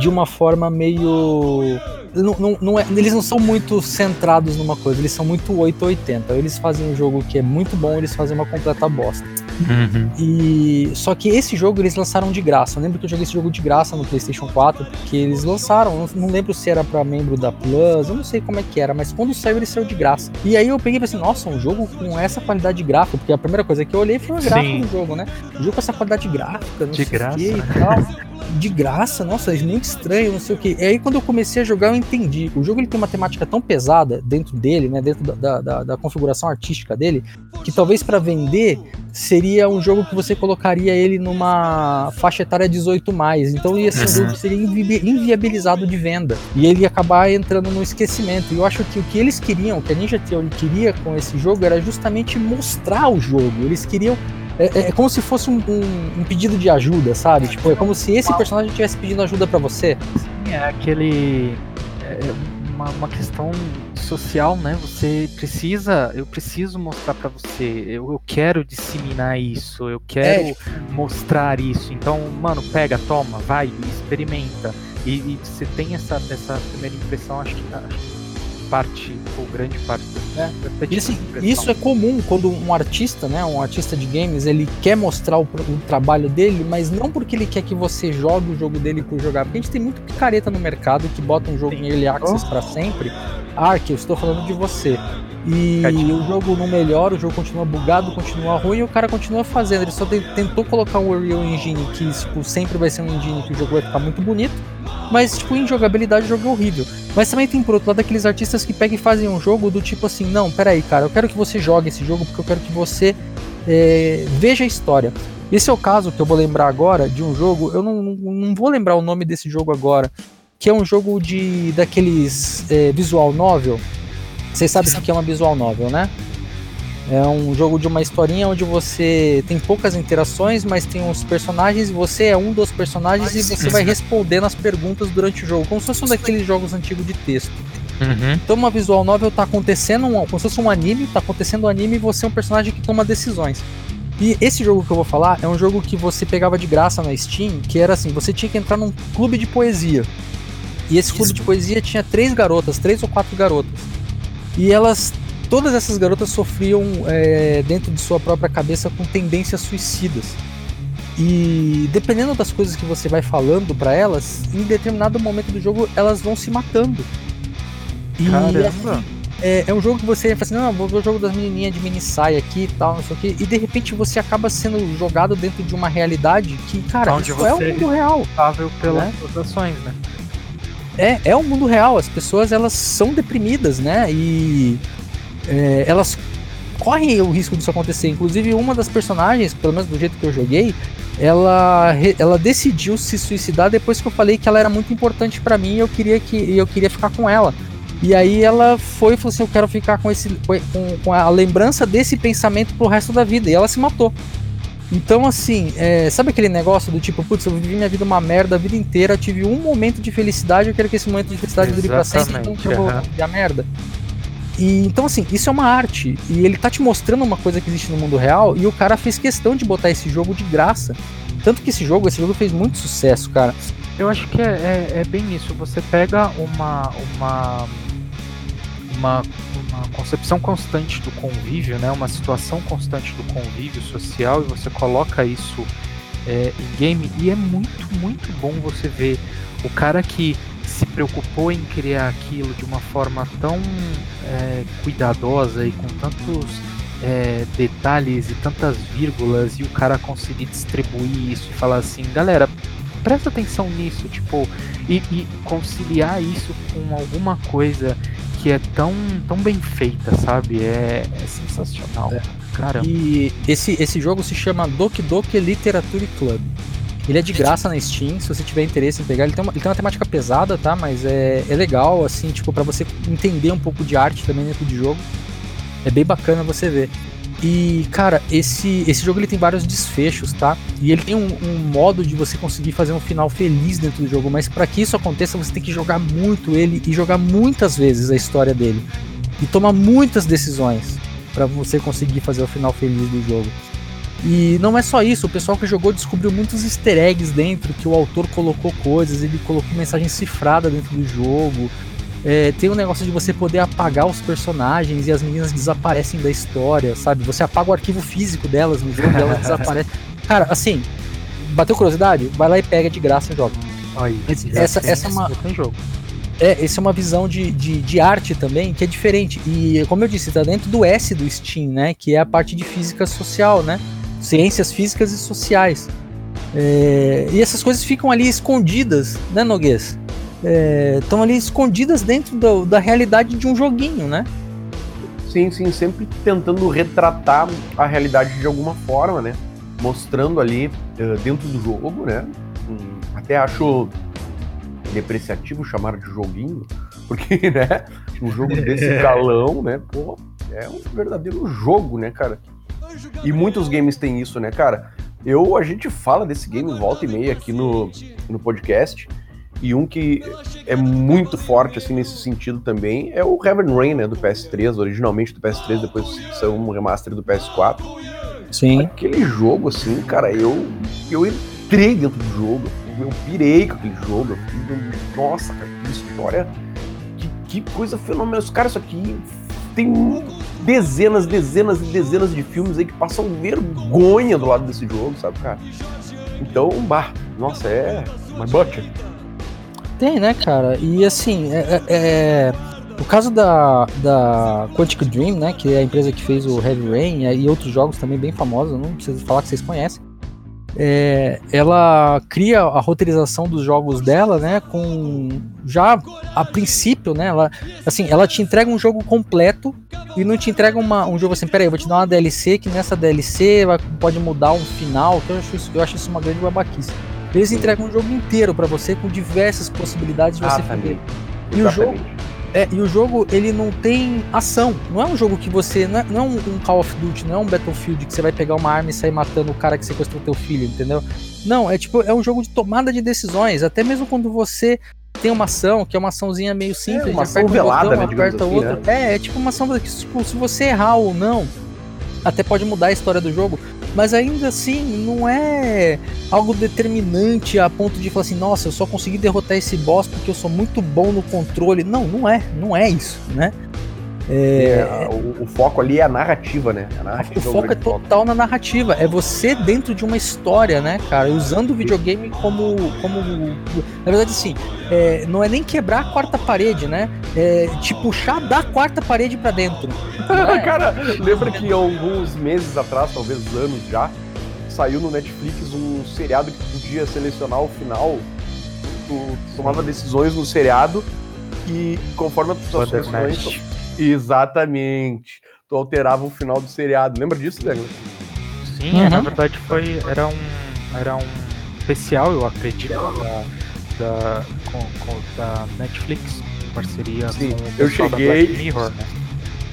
de uma forma meio não, não, não é, eles não são muito centrados numa coisa, eles são muito 880. Eles fazem um jogo que é muito bom, eles fazem uma completa bosta. Uhum. E só que esse jogo eles lançaram de graça. Eu lembro que eu joguei esse jogo de graça no PlayStation 4, porque eles lançaram, não lembro se era para membro da Plus, eu não sei como é que era, mas quando saiu ele saiu de graça. E aí eu peguei e pensei, nossa, um jogo com essa qualidade gráfica, porque a primeira coisa que eu olhei foi o gráfico do jogo, né? Um jogo com essa qualidade gráfica, não de sei graça. o que e tal. De graça, nossa, é muito estranho, não sei o que. E aí quando eu comecei a jogar, eu entendi. O jogo ele tem uma temática tão pesada dentro dele, né? Dentro da, da, da configuração artística dele, que talvez para vender seria um jogo que você colocaria ele numa faixa etária 18 mais. Então ia ser um jogo que seria invi inviabilizado de venda. E ele ia acabar entrando no esquecimento. E eu acho que o que eles queriam, o que a Ninja Theory queria com esse jogo era justamente mostrar o jogo. Eles queriam é, é, é, como se fosse um, um, um, pedido de ajuda, sabe? Tipo, é como se esse personagem estivesse pedindo ajuda para você. Sim, é aquele. É uma, uma, questão social, né? Você precisa. Eu preciso mostrar para você. Eu, eu, quero disseminar isso. Eu quero é, tipo... mostrar isso. Então, mano, pega, toma, vai, experimenta. E, e você tem essa, essa primeira impressão, acho que, acho que parte, ou grande parte é. E, assim, isso é comum quando um artista, né, um artista de games, ele quer mostrar o, o, trabalho dele, mas não porque ele quer que você jogue o jogo dele por jogar. Porque a gente tem muito picareta no mercado que bota um jogo Sim. em early access oh. para sempre. Ark, eu estou falando de você. E o jogo não melhora, o jogo continua bugado, continua ruim e o cara continua fazendo. Ele só tentou colocar um Unreal Engine que tipo, sempre vai ser um engine que o jogo vai ficar muito bonito, mas tipo, em jogabilidade o jogo é horrível. Mas também tem por outro lado aqueles artistas que pegam e fazem um jogo do tipo assim, não, peraí, cara, eu quero que você jogue esse jogo porque eu quero que você é, veja a história. Esse é o caso que eu vou lembrar agora de um jogo, eu não, não vou lembrar o nome desse jogo agora, que é um jogo de daqueles é, visual novel vocês sabem o que é uma visual novel, né? É um jogo de uma historinha onde você tem poucas interações, mas tem os personagens e você é um dos personagens e você vai respondendo as perguntas durante o jogo, como se fosse um daqueles jogos antigos de texto. Uhum. Então uma visual novel tá acontecendo, um, como se fosse um anime, tá acontecendo um anime e você é um personagem que toma decisões. E esse jogo que eu vou falar é um jogo que você pegava de graça na Steam, que era assim, você tinha que entrar num clube de poesia. E esse Isso. clube de poesia tinha três garotas, três ou quatro garotas. E elas, todas essas garotas sofriam é, dentro de sua própria cabeça com tendências suicidas. E dependendo das coisas que você vai falando para elas, em determinado momento do jogo elas vão se matando. E Caramba. É, é, um jogo que você fala assim, não, vou ver o jogo das menininhas de mini saia aqui e tal, não sei o que, e de repente você acaba sendo jogado dentro de uma realidade que, cara, Onde isso é o mundo real. responsável pelas né? ações, né? é, é o mundo real. As pessoas elas são deprimidas, né? E é, elas correm o risco disso acontecer. Inclusive, uma das personagens, pelo menos do jeito que eu joguei, ela, ela decidiu se suicidar depois que eu falei que ela era muito importante para mim e eu queria que eu queria ficar com ela. E aí ela foi e falou assim: Eu quero ficar com, esse, com, com a lembrança desse pensamento pro resto da vida. E ela se matou. Então, assim, é, sabe aquele negócio do tipo, putz, eu vivi minha vida uma merda a vida inteira, tive um momento de felicidade, eu quero que esse momento de felicidade dure pra sempre, então eu vou a merda. E, então, assim, isso é uma arte. E ele tá te mostrando uma coisa que existe no mundo real, e o cara fez questão de botar esse jogo de graça. Tanto que esse jogo, esse jogo fez muito sucesso, cara. Eu acho que é, é, é bem isso. Você pega uma. uma. uma uma concepção constante do convívio, né, uma situação constante do convívio social e você coloca isso é, em game e é muito, muito bom você ver o cara que se preocupou em criar aquilo de uma forma tão é, cuidadosa e com tantos é, detalhes e tantas vírgulas e o cara conseguir distribuir isso e falar assim, galera, presta atenção nisso, tipo, e, e conciliar isso com alguma coisa que é tão, tão bem feita, sabe? É, é sensacional. É. Caramba. E esse, esse jogo se chama Doki Doki Literature Club. Ele é de graça na Steam, se você tiver interesse em pegar. Ele tem uma, ele tem uma temática pesada, tá? Mas é, é legal, assim, tipo, para você entender um pouco de arte também dentro do jogo. É bem bacana você ver. E, cara, esse, esse jogo ele tem vários desfechos, tá? E ele tem um, um modo de você conseguir fazer um final feliz dentro do jogo, mas para que isso aconteça, você tem que jogar muito ele e jogar muitas vezes a história dele. E tomar muitas decisões para você conseguir fazer o final feliz do jogo. E não é só isso, o pessoal que jogou descobriu muitos easter eggs dentro, que o autor colocou coisas, ele colocou mensagem cifrada dentro do jogo. É, tem um negócio de você poder apagar os personagens e as meninas desaparecem da história, sabe? Você apaga o arquivo físico delas no jogo e elas <laughs> desaparecem. Cara, assim, bateu curiosidade? Vai lá e pega de graça e joga. Aí, essa, essa é uma. jogo. É, essa é uma visão de, de, de, arte também que é diferente. E, como eu disse, tá dentro do S do Steam, né? Que é a parte de física social, né? Ciências físicas e sociais. É, e essas coisas ficam ali escondidas, né, Noguês? Estão é, ali escondidas dentro do, da realidade de um joguinho, né? Sim, sim, sempre tentando retratar a realidade de alguma forma, né? Mostrando ali uh, dentro do jogo, né? Hum, até acho depreciativo chamar de joguinho, <laughs> porque, né, um jogo desse <laughs> galão, né, pô, é um verdadeiro jogo, né, cara? E muitos games têm isso, né, cara? Eu, a gente fala desse game volta e meia aqui no, no podcast, e um que é muito forte, assim, nesse sentido também, é o Heaven Rain, né, do PS3, originalmente do PS3, depois saiu um remaster do PS4. Sim. Aquele jogo, assim, cara, eu, eu entrei dentro do jogo, eu pirei com aquele jogo. Eu, nossa, cara, que história. Que, que coisa fenomenal. Os caras, isso aqui tem dezenas, dezenas e dezenas de filmes aí que passam vergonha do lado desse jogo, sabe, cara? Então, bah, nossa, é. My butt. Tem, né, cara? E assim, é, é, é, o caso da, da Quantic Dream, né, que é a empresa que fez o Heavy Rain e outros jogos também bem famosos, não preciso falar que vocês conhecem é, ela cria a roteirização dos jogos dela, né, com já a princípio, né, ela, assim, ela te entrega um jogo completo e não te entrega uma, um jogo assim, peraí, eu vou te dar uma DLC que nessa DLC vai, pode mudar um final, que eu acho isso, eu acho isso uma grande babaquice. Eles entregam um jogo inteiro para você com diversas possibilidades de você ah, fazer. E o jogo é, e o jogo, ele não tem ação. Não é um jogo que você. Não é, não é um, um, Call of Duty, não é um Battlefield que você vai pegar uma arma e sair matando o cara que sequestrou teu filho, entendeu? Não, é tipo, é um jogo de tomada de decisões. Até mesmo quando você tem uma ação, que é uma açãozinha meio simples, é uma ação velada, botão, né, aperta assim. Né? É, é tipo uma ação que, tipo, se você errar ou não, até pode mudar a história do jogo mas ainda assim não é algo determinante a ponto de falar assim, nossa, eu só consegui derrotar esse boss porque eu sou muito bom no controle. Não, não é, não é isso, né? É, é, o, o, foco ali é a narrativa, né? A narrativa o foco é total foco. na narrativa. É você dentro de uma história, né, cara? Usando o videogame como. como na verdade, sim. É, não é nem quebrar a quarta parede, né? É te puxar da quarta parede para dentro. É? <laughs> cara, lembra que alguns meses atrás, talvez anos já, saiu no Netflix um seriado que podia selecionar o final. Tu tomava decisões no seriado e conforme as suas decisões Exatamente. Tu alterava o final do seriado. Lembra disso, Douglas? Sim, uhum. na verdade foi. Era um. Era um especial, eu acredito, da, da, com, com, da Netflix, parceria Sim, com o eu cheguei. Mirror, né?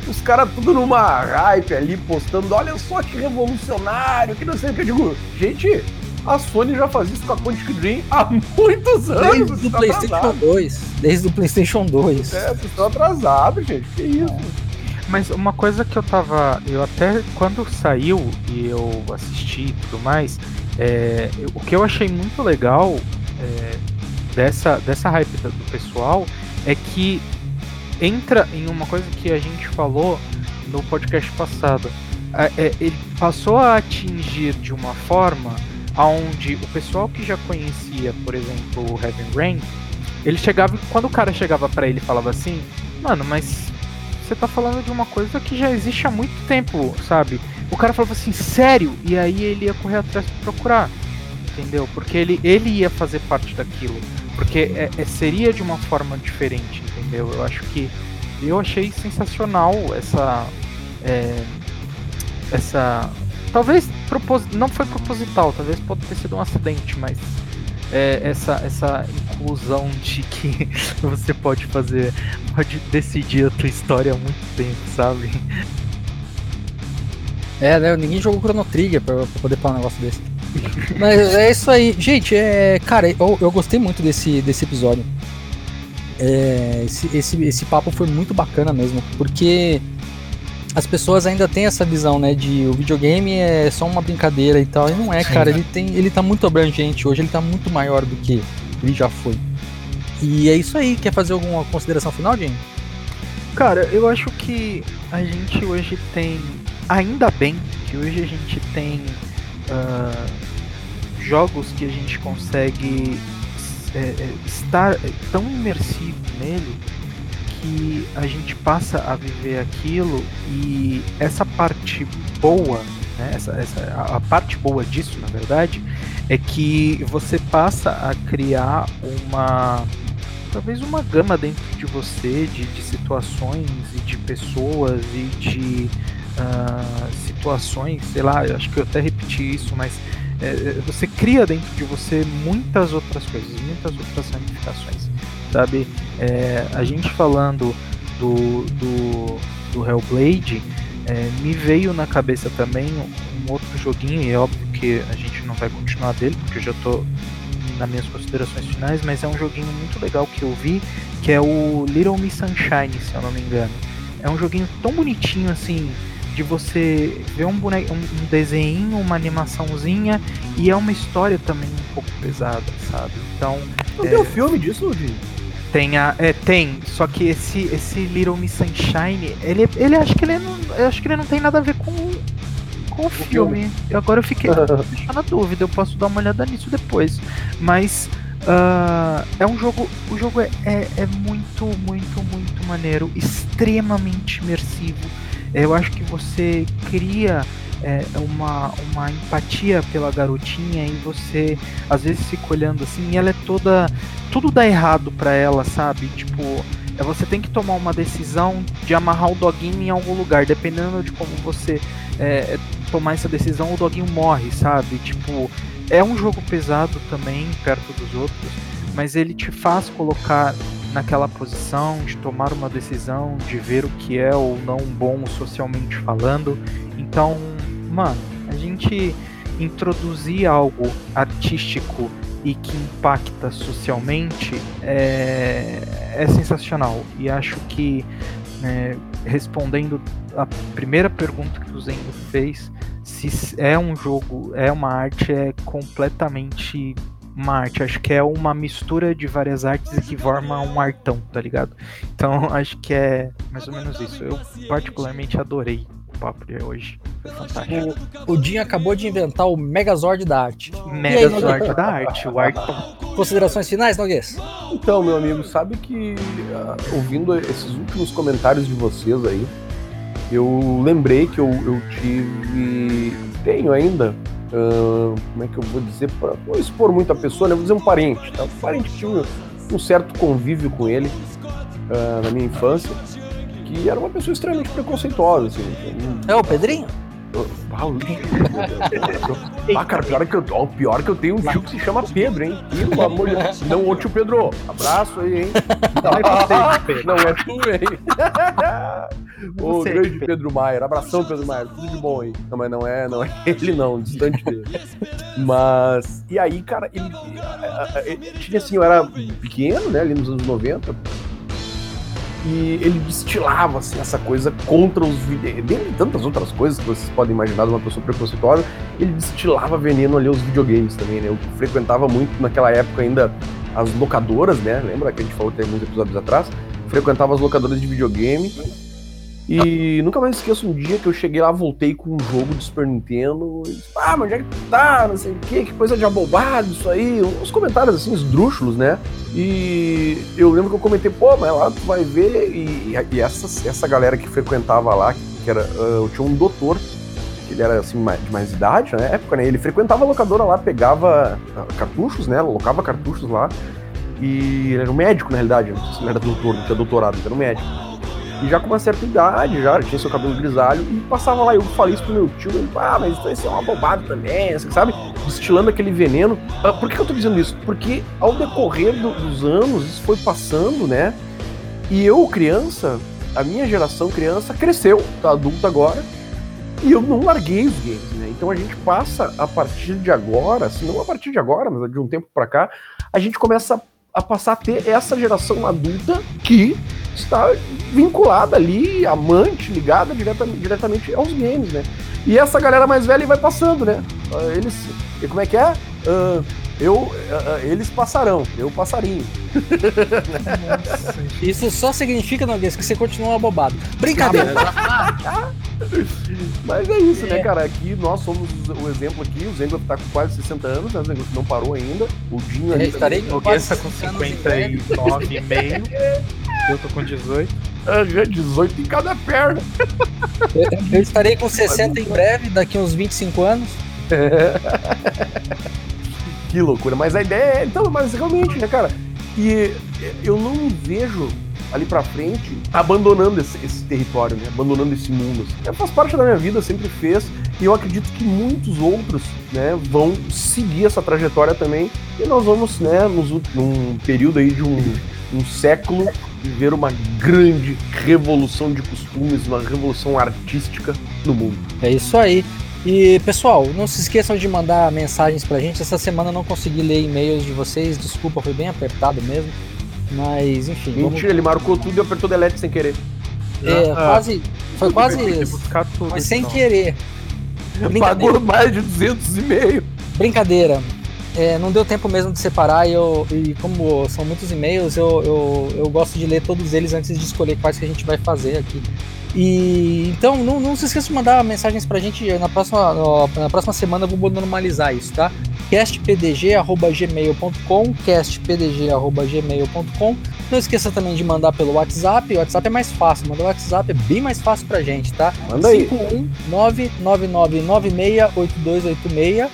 Os caras tudo numa hype ali, postando, olha só que revolucionário, que não sei o que eu digo. Gente, a Sony já faz isso com a Quantic Dream há muitos anos. Desde o tá PlayStation atrasado. 2. Desde o PlayStation 2. É, vocês estão atrasados, gente. Que isso? Mas uma coisa que eu tava. Eu até quando saiu e eu assisti e tudo mais, é, o que eu achei muito legal é, dessa, dessa hype do pessoal é que entra em uma coisa que a gente falou no podcast passado. É, é ele passou a atingir de uma forma onde o pessoal que já conhecia, por exemplo, o Heaven Rain, ele chegava, quando o cara chegava para ele falava assim, mano, mas você tá falando de uma coisa que já existe há muito tempo, sabe? O cara falava assim, sério? E aí ele ia correr atrás pra procurar, entendeu? Porque ele, ele ia fazer parte daquilo. Porque é, é, seria de uma forma diferente, entendeu? Eu acho que eu achei sensacional essa. É, essa Talvez não foi proposital, talvez pode ter sido um acidente, mas é, essa, essa inclusão de que <laughs> você pode fazer, pode decidir a tua história há muito tempo, sabe? É, né? Ninguém jogou Chrono Trigger pra, pra poder falar um negócio desse. <laughs> Mas é isso aí. Gente, é, cara, eu, eu gostei muito desse, desse episódio. É, esse, esse, esse papo foi muito bacana mesmo, porque as pessoas ainda têm essa visão, né, de o videogame é só uma brincadeira e tal, e não é, Sim, cara, ele tem, ele tá muito abrangente hoje, ele tá muito maior do que ele já foi. E é isso aí. Quer fazer alguma consideração final, Jim? Cara, eu acho que a gente hoje tem. Ainda bem que hoje a gente tem uh, jogos que a gente consegue é, é, estar tão imersivo nele que a gente passa a viver aquilo e essa parte boa, né, essa, essa, a parte boa disso, na verdade, é que você passa a criar uma talvez uma gama dentro de você de, de situações e de pessoas e de uh, situações, sei lá, acho que eu até repeti isso, mas é, você cria dentro de você muitas outras coisas, muitas outras ramificações, sabe? É, a gente falando do, do, do Hellblade, é, me veio na cabeça também um, outro joguinho, e é óbvio que a gente não vai continuar dele, porque eu já estou nas minhas considerações finais, mas é um joguinho muito legal que eu vi, que é o Little Miss Sunshine, se eu não me engano. É um joguinho tão bonitinho assim, de você ver um, boneco, um, desenho, uma animaçãozinha e é uma história também um pouco pesada, sabe? Então. Não é... tem um filme disso, Di? Tem, a, é, tem, só que esse, esse Little Miss Sunshine, ele, ele acho que ele não, eu acho que ele não tem nada a ver com, com o, filme. filme. Agora eu fiquei <laughs> na dúvida, eu posso dar uma olhada nisso depois. Mas uh, é um jogo, o jogo é, é, é muito, muito, muito maneiro, extremamente imersivo eu acho que você cria é, uma, uma empatia pela garotinha e você às vezes fica olhando assim e ela é toda. Tudo dá errado para ela, sabe? Tipo, é, você tem que tomar uma decisão de amarrar o doguinho em algum lugar. Dependendo de como você é, tomar essa decisão, o doguinho morre, sabe? Tipo, é um jogo pesado também, perto dos outros, mas ele te faz colocar naquela posição de tomar uma decisão, de ver o que é ou não bom socialmente falando. Então, mano, a gente introduzir algo artístico e que impacta socialmente é, é sensacional. E acho que, né, respondendo a primeira pergunta que o Zendo fez, se é um jogo, é uma arte, é completamente uma arte. Acho que é uma mistura de várias artes que forma um artão, tá ligado? Então acho que é mais ou menos isso. Eu particularmente adorei papo de hoje. O, o Jim acabou de inventar o Megazord da arte. Megazord da arte, o. Considerações finais, Noguês? Então, meu amigo, sabe que uh, ouvindo esses últimos comentários de vocês aí, eu lembrei que eu, eu tive. Tenho ainda Uh, como é que eu vou dizer, para não expor muito a pessoa, né? Vou dizer um parente, tá? Um parente que tinha um, um certo convívio com ele uh, na minha infância, que era uma pessoa extremamente preconceituosa, assim. É o Pedrinho? <laughs> Ah, cara, pior é que eu, o pior é que eu tenho um tio que se chama Pedro, hein? Pelo amor de Deus. Não, ô tio Pedro, abraço aí, hein? Não, é tu, hein? <laughs> O grande Pedro Maier. Abração, Pedro Maier. Tudo de bom aí. Não, mas não é, não é <laughs> ele, não, distante dele. Mas. E aí, cara, ele, ele tinha assim, eu era pequeno, né? Ali nos anos 90 e ele destilava assim, essa coisa contra os dentre tantas outras coisas que vocês podem imaginar de uma pessoa preconceituosa, ele destilava veneno ali aos videogames também, né? Eu frequentava muito naquela época ainda as locadoras, né? Lembra que a gente falou tem alguns episódios atrás? Frequentava as locadoras de videogame e nunca mais esqueço um dia que eu cheguei lá, voltei com um jogo de Super Nintendo. E disse, ah, mas onde é que tá? Não sei o que, que coisa de abobado isso aí. Uns comentários assim, esdrúxulos, né? E eu lembro que eu comentei, pô, mas lá tu vai ver. E, e essa, essa galera que frequentava lá, que era. Uh, eu tinha um doutor, que ele era assim, de mais idade na época, né? Ele frequentava a locadora lá, pegava uh, cartuchos, né? Locava cartuchos lá. E ele era um médico, na realidade. Não ele era doutor, não tinha doutorado, ele era um médico. E já com uma certa idade, já tinha seu cabelo grisalho, e passava lá, eu falei isso pro meu tio, ele, ah, mas isso é uma bobada também, assim, sabe? Destilando aquele veneno. Ah, por que eu tô dizendo isso? Porque ao decorrer do, dos anos, isso foi passando, né? E eu, criança, a minha geração criança, cresceu, tá adulta agora, e eu não larguei os games, né? Então a gente passa a partir de agora, se não a partir de agora, mas de um tempo para cá, a gente começa a passar a ter essa geração adulta que está vinculada ali, amante, ligada diretamente, diretamente aos games, né? E essa galera mais velha vai passando, né? Eles. E como é que é? Uh, Eu, uh, eles passarão, eu passarinho. <laughs> Isso só significa, Noguês, que você continua abobado. Brincadeira. <laughs> Mas é isso, né, é. né, cara? Aqui nós somos o exemplo aqui. O Zengler tá com quase 60 anos, né? O Zengler não parou ainda. O Dinho ali. Estarei com Noguês tá com 59,5. Eu tô com 18. 18 em cada perna. Eu, eu estarei com 60 em breve, daqui uns 25 anos. <laughs> que loucura. Mas a ideia é. Então, mas realmente, né, cara? E eu não me vejo ali para frente abandonando esse, esse, território, né? abandonando esse mundo. Assim. Faz parte da minha vida, sempre fez, e eu acredito que muitos outros né, vão seguir essa trajetória também, e nós vamos, né, nos, num período aí de um, um século, viver uma grande revolução de costumes, uma revolução artística no mundo. É isso aí. E pessoal, não se esqueçam de mandar mensagens pra gente. Essa semana eu não consegui ler e-mails de vocês, desculpa, foi bem apertado mesmo. Mas enfim. Mentira, vamos... ele marcou tudo e apertou delete sem querer. É, ah, quase. Foi quase isso. Foi sem então. querer. Pagou mais de 200 e-mails. Brincadeira. É, não deu tempo mesmo de separar e, eu, e como são muitos e-mails, eu, eu, eu gosto de ler todos eles antes de escolher quais que a gente vai fazer aqui. E então não, não se esqueça de mandar mensagens pra gente na próxima, na próxima semana eu vou normalizar isso, tá? castpdg@gmail.com, castpdg@gmail.com. Não esqueça também de mandar pelo WhatsApp. O WhatsApp é mais fácil, mandar o WhatsApp é bem mais fácil pra gente, tá? Manda aí. 51999968286,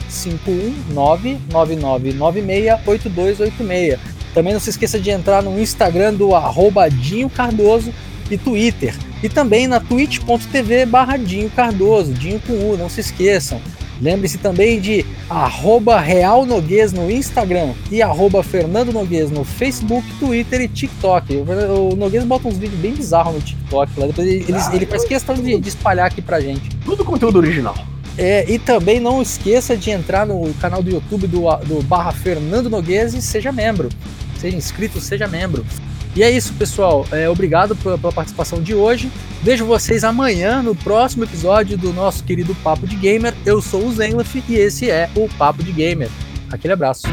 51999968286. Também não se esqueça de entrar no Instagram do arroba Dinho Cardoso e Twitter. E também na twitch.tv barra Dinho Cardoso, Dinho com U, não se esqueçam. Lembre-se também de arroba Real Noguês no Instagram e arroba Fernando Noguês no Facebook, Twitter e TikTok. O Noguês bota uns vídeos bem bizarros no TikTok lá. Depois ele, ah, ele faz questão de, de, espalhar aqui pra gente. Tudo conteúdo original. É, e também não esqueça de entrar no canal do YouTube do, do barra Fernando Noguês e seja membro. Seja inscrito, seja membro. E é isso, pessoal. É, obrigado pela, participação de hoje. Vejo vocês amanhã no próximo episódio do nosso querido Papo de Gamer. Eu sou o Zenlaf e esse é o Papo de Gamer. Aquele abraço.